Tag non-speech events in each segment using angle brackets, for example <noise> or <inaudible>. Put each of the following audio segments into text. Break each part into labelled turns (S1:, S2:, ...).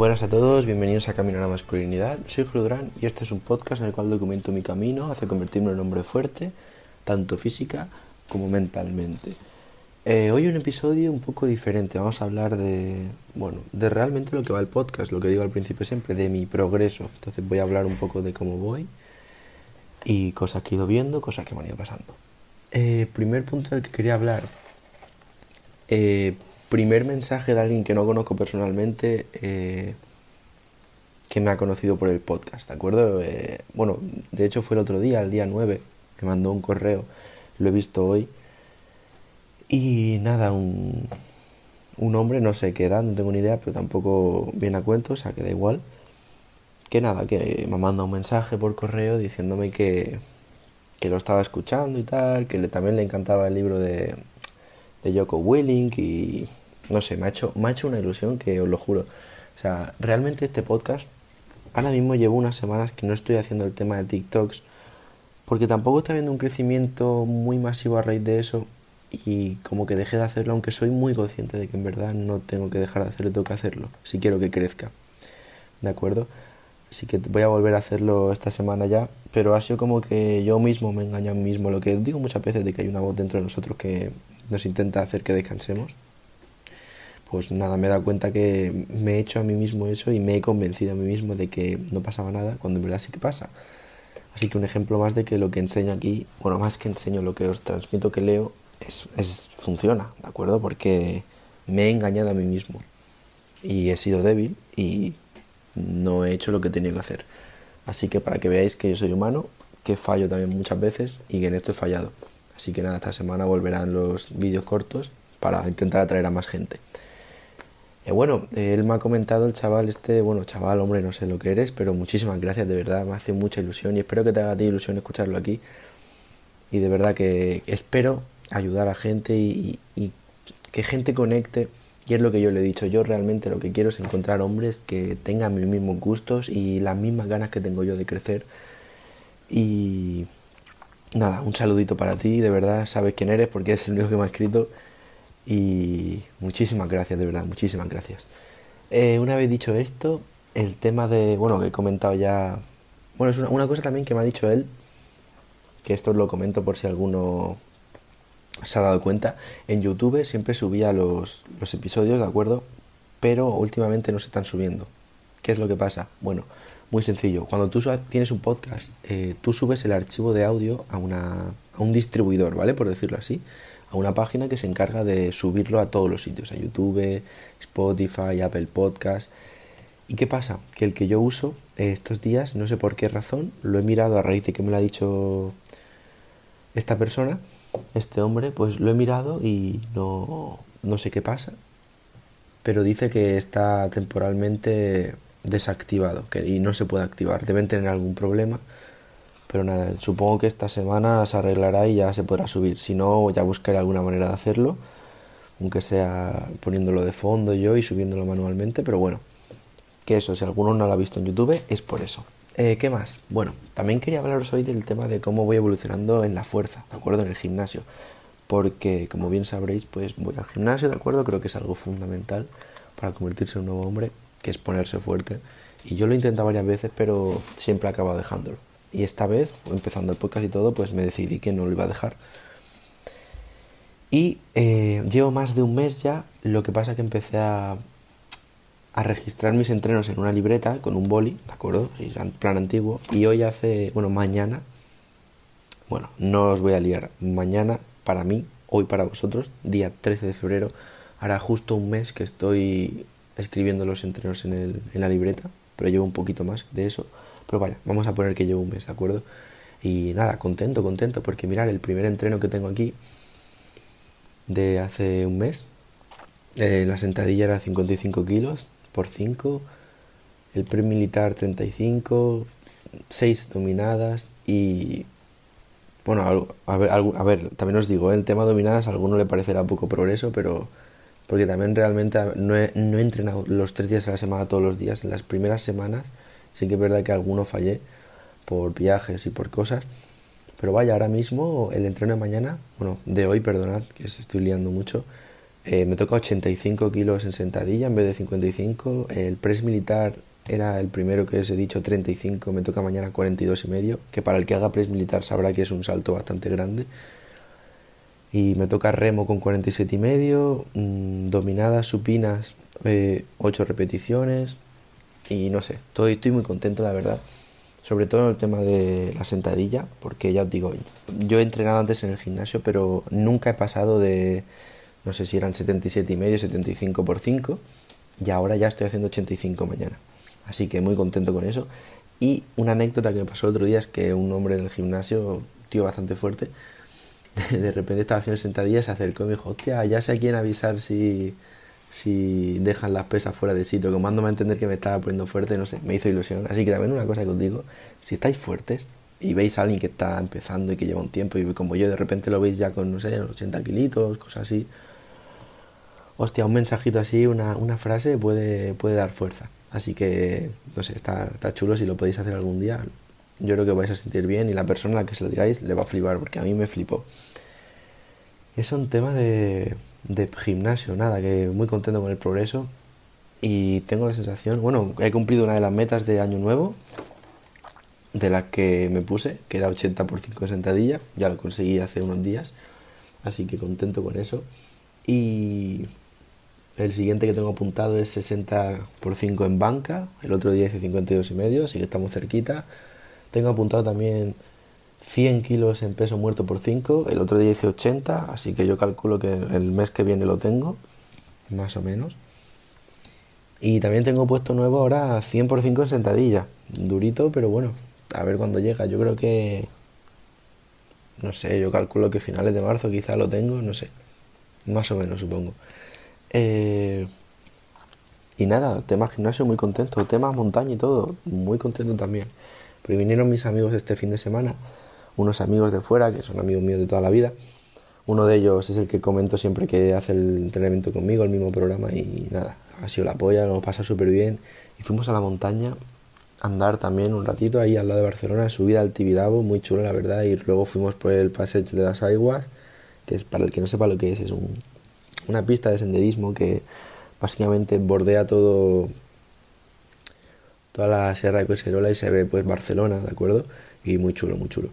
S1: Buenas a todos, bienvenidos a Camino a la Masculinidad. Soy Julio y este es un podcast en el cual documento mi camino hacia convertirme en un hombre fuerte, tanto física como mentalmente. Eh, hoy un episodio un poco diferente. Vamos a hablar de, bueno, de realmente lo que va el podcast, lo que digo al principio siempre, de mi progreso. Entonces voy a hablar un poco de cómo voy y cosas que he ido viendo, cosas que me han ido pasando. Eh, primer punto del que quería hablar. Eh, primer mensaje de alguien que no conozco personalmente, eh, que me ha conocido por el podcast, ¿de acuerdo? Eh, bueno, de hecho fue el otro día, el día 9, me mandó un correo, lo he visto hoy. Y nada, un, un hombre, no sé qué edad, no tengo ni idea, pero tampoco viene a cuento, o sea que da igual. Que nada, que me manda un mensaje por correo diciéndome que, que lo estaba escuchando y tal, que también le encantaba el libro de, de Joko Willing y no sé, me ha, hecho, me ha hecho una ilusión que os lo juro. O sea, realmente este podcast, ahora mismo llevo unas semanas que no estoy haciendo el tema de TikToks, porque tampoco está habiendo un crecimiento muy masivo a raíz de eso y como que dejé de hacerlo, aunque soy muy consciente de que en verdad no tengo que dejar de hacerlo, tengo que hacerlo, si quiero que crezca. ¿De acuerdo? Así que voy a volver a hacerlo esta semana ya, pero ha sido como que yo mismo me engaño a mí mismo, lo que digo muchas veces de que hay una voz dentro de nosotros que nos intenta hacer que descansemos pues nada, me he dado cuenta que me he hecho a mí mismo eso y me he convencido a mí mismo de que no pasaba nada cuando en verdad sí que pasa. Así que un ejemplo más de que lo que enseño aquí, bueno, más que enseño, lo que os transmito que leo, es, es, funciona, ¿de acuerdo? Porque me he engañado a mí mismo y he sido débil y no he hecho lo que tenía que hacer. Así que para que veáis que yo soy humano, que fallo también muchas veces y que en esto he fallado. Así que nada, esta semana volverán los vídeos cortos para intentar atraer a más gente. Eh, bueno, él me ha comentado, el chaval este, bueno, chaval, hombre, no sé lo que eres, pero muchísimas gracias, de verdad, me hace mucha ilusión y espero que te haga ilusión escucharlo aquí. Y de verdad que espero ayudar a gente y, y, que gente conecte. Y es lo que yo le he dicho, yo realmente lo que quiero es encontrar hombres que tengan mis mismos gustos y las mismas ganas que tengo yo de crecer. Y nada, un saludito para ti, de verdad, sabes quién eres porque es el único que me ha escrito. Y muchísimas gracias, de verdad, muchísimas gracias. Eh, una vez dicho esto, el tema de, bueno, que he comentado ya, bueno, es una, una, cosa también que me ha dicho él, que esto lo comento por si alguno se ha dado cuenta, en YouTube siempre subía los, los episodios, ¿de acuerdo? Pero últimamente no se están subiendo. ¿Qué es lo que pasa? Bueno, muy sencillo. Cuando tú tienes un podcast, eh, tú subes el archivo de audio a, una, a un distribuidor, ¿vale? Por decirlo así a una página que se encarga de subirlo a todos los sitios, a YouTube, Spotify, Apple Podcast. ¿Y qué pasa? Que el que yo uso estos días, no sé por qué razón, lo he mirado a raíz de que me lo ha dicho esta persona, este hombre, pues lo he mirado y no, no sé qué pasa, pero dice que está temporalmente desactivado que, y no se puede activar. Deben tener algún problema pero nada, supongo que esta semana se arreglará y ya se podrá subir. Si no, ya buscaré alguna manera de hacerlo, aunque sea poniéndolo de fondo yo y subiéndolo manualmente, pero bueno, que eso, si alguno no lo ha visto en YouTube, es por eso. Eh, ¿Qué más? Bueno, también quería hablaros hoy del tema de cómo voy evolucionando en la fuerza, ¿de acuerdo? En el gimnasio. Porque, como bien sabréis, pues voy al gimnasio, ¿de acuerdo? Creo que es algo fundamental para convertirse en un nuevo hombre, que es ponerse fuerte. Y yo lo he intentado varias veces, pero siempre he acabado dejándolo. Y esta vez, empezando el podcast y todo, pues me decidí que no lo iba a dejar. Y eh, llevo más de un mes ya, lo que pasa que empecé a, a registrar mis entrenos en una libreta con un boli, ¿de acuerdo? Plan antiguo. Y hoy hace, bueno, mañana, bueno, no os voy a liar, mañana para mí, hoy para vosotros, día 13 de febrero, hará justo un mes que estoy escribiendo los entrenos en, el, en la libreta, pero llevo un poquito más de eso. Pero vaya, vamos a poner que llevo un mes, ¿de acuerdo? Y nada, contento, contento, porque mirar, el primer entreno que tengo aquí de hace un mes, eh, la sentadilla era 55 kilos por 5, el pre-militar 35, 6 dominadas y... Bueno, a ver, a ver, también os digo, ¿eh? el tema dominadas a alguno le parecerá poco progreso, pero porque también realmente no he, no he entrenado los tres días a la semana todos los días. En las primeras semanas Sí que es verdad que alguno fallé por viajes y por cosas. Pero vaya, ahora mismo el entreno de mañana, bueno, de hoy, perdonad, que estoy liando mucho, Eh, me toca 85 kilos en sentadilla en vez de 55. El press militar era el primero que os he dicho 35, me toca mañana 42 y medio, que para el que haga press militar sabrá que es un salto bastante grande. Y me toca remo con 47 y medio, mm, dominadas supinas, 8 eh, repeticiones. Y no sé, estoy, estoy muy contento la verdad. Sobre todo en el tema de la sentadilla, porque ya os digo, yo he entrenado antes en el gimnasio, pero nunca he pasado de, no sé si eran 77 y medio, 75 por 5, y ahora ya estoy haciendo 85 mañana. Así que muy contento con eso. Y una anécdota que me pasó el otro día es que un hombre en el gimnasio, tío bastante fuerte, <laughs> de repente estaba haciendo sentadillas, se acercó y me dijo, hostia, ya sé a quién avisar si, si dejan las pesas fuera de sitio, comándome a entender que me estaba poniendo fuerte, no sé, me hizo ilusión. Así que también una cosa que os digo, si estáis fuertes y veis a alguien que está empezando y que lleva un tiempo y como yo de repente lo veis ya con, no sé, 80 kilitos, cosas así, hostia, un mensajito así, una, una frase puede, puede dar fuerza. Así que, no sé, está, está chulo si lo podéis hacer algún día. Yo creo que vais a sentir bien y la persona a la que se lo digáis le va a flipar porque a mí me flipó. Es un tema de, de gimnasio, nada, que muy contento con el progreso y tengo la sensación, bueno, he cumplido una de las metas de año nuevo, de la que me puse, que era 80 por 5 de sentadilla, ya lo conseguí hace unos días, así que contento con eso. Y el siguiente que tengo apuntado es 60 por 5 en banca. El otro día hice 52 y medio, así que estamos cerquita. Tengo apuntado también 100 kilos en peso muerto por 5. El otro día hice 80, así que yo calculo que el mes que viene lo tengo, más o menos. Y también tengo puesto nuevo ahora 100 por 5 en sentadilla. Durito, pero bueno, a ver cuándo llega. Yo creo que... No sé, yo calculo que finales de marzo quizá lo tengo, no sé. Más o menos, supongo. Eh, y nada, tema gimnasio muy contento, tema montaña y todo, muy contento también. Pero vinieron mis amigos este fin de semana, unos amigos de fuera, que son amigos míos de toda la vida. Uno de ellos es el que comento siempre que hace el entrenamiento conmigo, el mismo programa, y nada, ha sido la polla, nos pasa súper bien. Y fuimos a la montaña a andar también un ratito ahí al lado de Barcelona, subida al Tibidabo, muy chulo la verdad, y luego fuimos por el Passage de las Aguas, que es para el que no sepa lo que es, es un, una pista de senderismo que básicamente bordea todo toda la Sierra de Collserola y se ve pues Barcelona, ¿de acuerdo? Y muy chulo, muy chulo.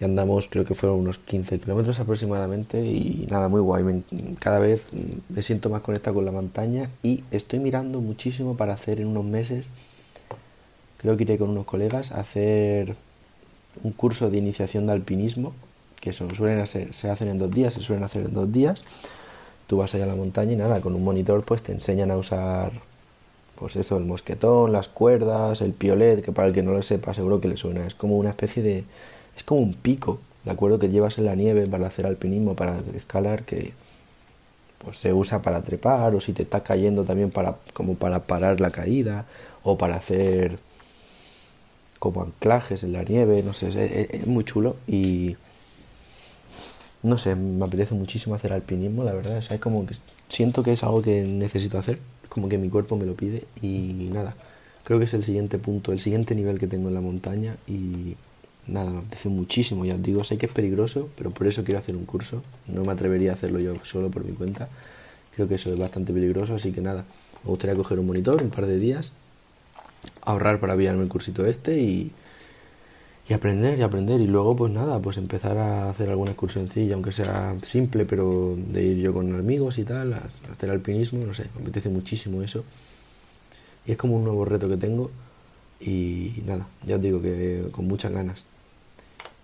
S1: Y andamos, creo que fueron unos 15 kilómetros aproximadamente y nada, muy guay. cada vez me siento más conectado con la montaña y estoy mirando muchísimo para hacer en unos meses, creo que iré con unos colegas a hacer un curso de iniciación de alpinismo, que son, suelen hacer, se hacen en dos días, se suelen hacer en dos días tú vas allá a la montaña y nada, con un monitor pues te enseñan a usar pues eso, el mosquetón, las cuerdas, el piolet, que para el que no lo sepa seguro que le suena, es como una especie de, es como un pico, ¿de acuerdo? Que llevas en la nieve para hacer alpinismo, para escalar, que pues se usa para trepar o si te está cayendo también para como para parar la caída o para hacer como anclajes en la nieve, no sé, es muy chulo y no sé, me apetece muchísimo hacer alpinismo, la verdad. O sea, es como que siento que es algo que necesito hacer, como que mi cuerpo me lo pide y nada. Creo que es el siguiente punto, el siguiente nivel que tengo en la montaña y nada, me apetece muchísimo. Ya os digo, sé que es peligroso, pero por eso quiero hacer un curso. No me atrevería a hacerlo yo solo por mi cuenta. Creo que eso es bastante peligroso, así que nada, me gustaría coger un monitor un par de días, ahorrar para pillarme el cursito este y y aprender y aprender y luego pues nada pues empezar a hacer alguna excursioncilla aunque sea simple pero de ir yo con amigos y tal a hacer alpinismo no sé me apetece muchísimo eso. Y es como un nuevo reto que tengo y nada ya os digo que con muchas ganas.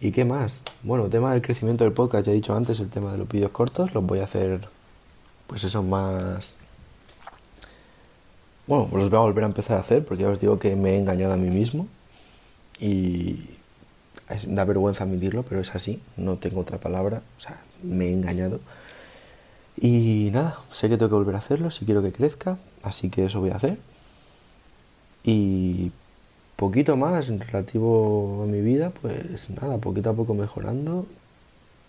S1: Y qué más bueno tema del crecimiento del podcast ya he dicho antes el tema de los vídeos cortos los voy a hacer pues eso más bueno los voy a volver a empezar a hacer porque ya os digo que me he engañado a mí mismo y da vergüenza admitirlo, pero es así, no tengo otra palabra, o sea, me he engañado. Y nada, sé que tengo que volver a hacerlo si quiero que crezca, así que eso voy a hacer. Y poquito más en relativo a mi vida, pues nada, poquito a poco mejorando.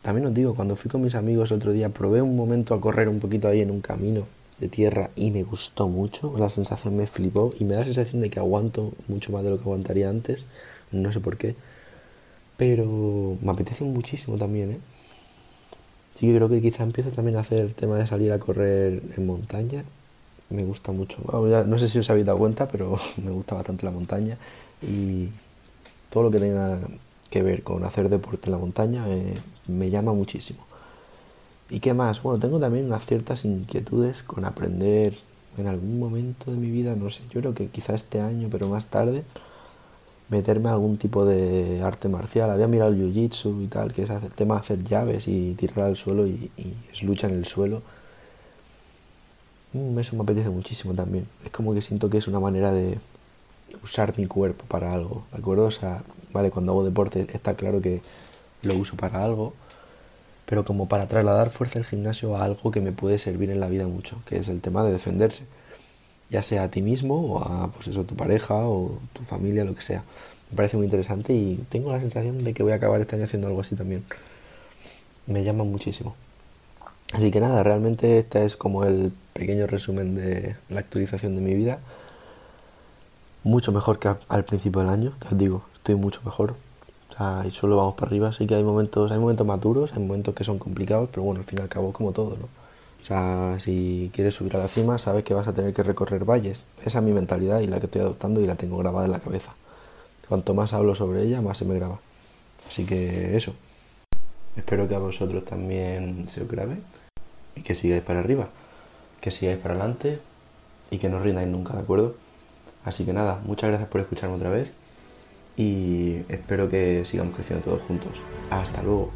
S1: También os digo, cuando fui con mis amigos otro día, probé un momento a correr un poquito ahí en un camino de tierra y me gustó mucho, la sensación me flipó y me da la sensación de que aguanto mucho más de lo que aguantaría antes, no sé por qué. Pero me apetece muchísimo también, ¿eh? Sí que creo que quizá empiezo también a hacer el tema de salir a correr en montaña. Me gusta mucho. no sé si os habéis dado cuenta, pero <laughs> me gusta bastante la montaña. Y todo lo que tenga que ver con hacer deporte en la montaña eh, me llama muchísimo. ¿Y qué más? Bueno, tengo también unas ciertas inquietudes con aprender en algún momento de mi vida, no sé, yo creo que quizá este año, pero más tarde, meterme a algún tipo de arte marcial. Había mirado el jiu-jitsu y tal, que es el tema de hacer llaves y tirar al suelo y, es lucha en el suelo. Mm, eso me apetece muchísimo también. Es como que siento que es una manera de usar mi cuerpo para algo, ¿de acuerdo? O sea, vale, cuando hago deporte está claro que lo uso para algo, pero como para trasladar fuerza del gimnasio a algo que me puede servir en la vida mucho, que es el tema de defenderse ya sea a ti mismo o a pues eso, tu pareja o tu familia, lo que sea. Me parece muy interesante y tengo la sensación de que voy a acabar este año haciendo algo así también. Me llama muchísimo. Así que nada, realmente este es como el pequeño resumen de la actualización de mi vida. Mucho mejor que al principio del año, que os digo, estoy mucho mejor. O sea, y solo vamos para arriba, así que hay momentos, hay momentos maduros, hay momentos que son complicados, pero bueno, al fin y al cabo como todo, ¿no? O sea, si quieres subir a la cima, sabes que vas a tener que recorrer valles. Esa es mi mentalidad y la que estoy adoptando y la tengo grabada en la cabeza. Cuanto más hablo sobre ella, más se me graba. Así que eso. Espero que a vosotros también se os grabe y que sigáis para arriba, que sigáis para adelante y que no rindáis nunca, ¿de acuerdo? Así que nada, muchas gracias por escucharme otra vez y espero que sigamos creciendo todos juntos. Hasta luego.